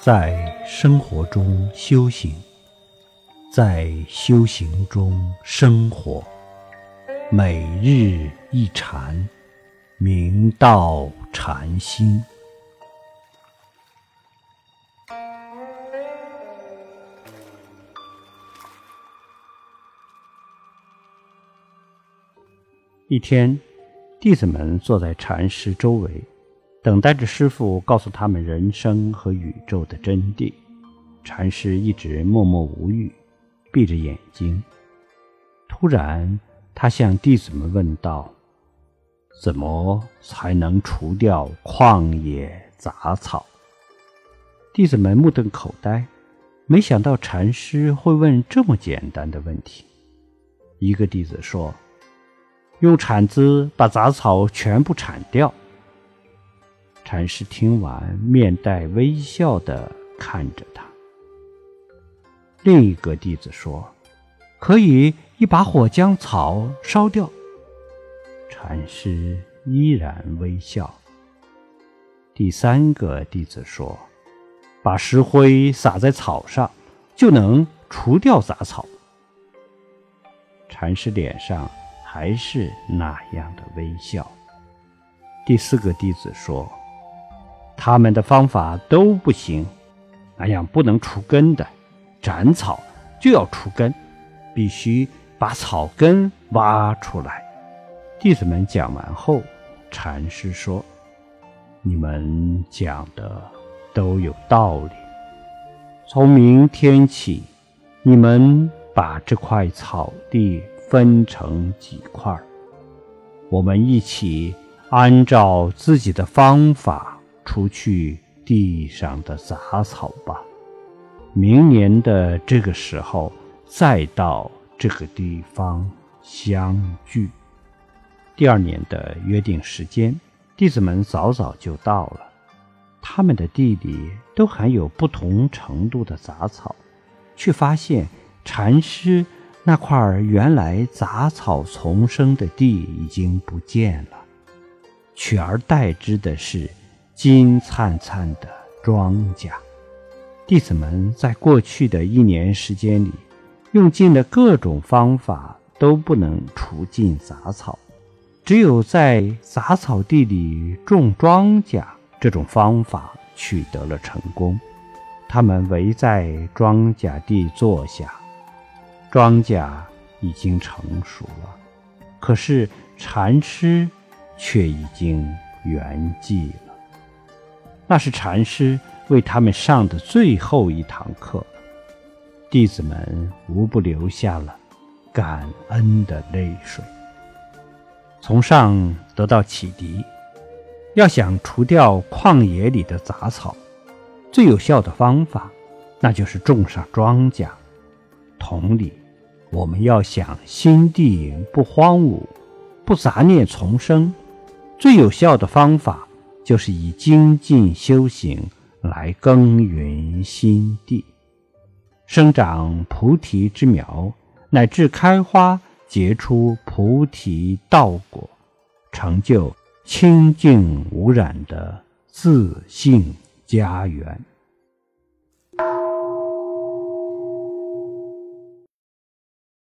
在生活中修行，在修行中生活，每日一禅，明道禅心。一天，弟子们坐在禅师周围。等待着师傅告诉他们人生和宇宙的真谛。禅师一直默默无语，闭着眼睛。突然，他向弟子们问道：“怎么才能除掉旷野杂草？”弟子们目瞪口呆，没想到禅师会问这么简单的问题。一个弟子说：“用铲子把杂草全部铲掉。”禅师听完，面带微笑的看着他。另一个弟子说：“可以一把火将草烧掉。”禅师依然微笑。第三个弟子说：“把石灰撒在草上，就能除掉杂草。”禅师脸上还是那样的微笑。第四个弟子说。他们的方法都不行，那样不能除根的。斩草就要除根，必须把草根挖出来。弟子们讲完后，禅师说：“你们讲的都有道理。从明天起，你们把这块草地分成几块，我们一起按照自己的方法。”除去地上的杂草吧。明年的这个时候再到这个地方相聚。第二年的约定时间，弟子们早早就到了。他们的地里都含有不同程度的杂草，却发现禅师那块原来杂草丛生的地已经不见了，取而代之的是。金灿灿的庄稼，弟子们在过去的一年时间里，用尽了各种方法，都不能除尽杂草。只有在杂草地里种庄稼这种方法取得了成功。他们围在庄稼地坐下，庄稼已经成熟了，可是禅师却已经圆寂了。那是禅师为他们上的最后一堂课，弟子们无不流下了感恩的泪水。从上得到启迪，要想除掉旷野里的杂草，最有效的方法，那就是种上庄稼。同理，我们要想心地不荒芜，不杂念丛生，最有效的方法。就是以精进修行来耕耘心地，生长菩提之苗，乃至开花结出菩提道果，成就清净无染的自信家园。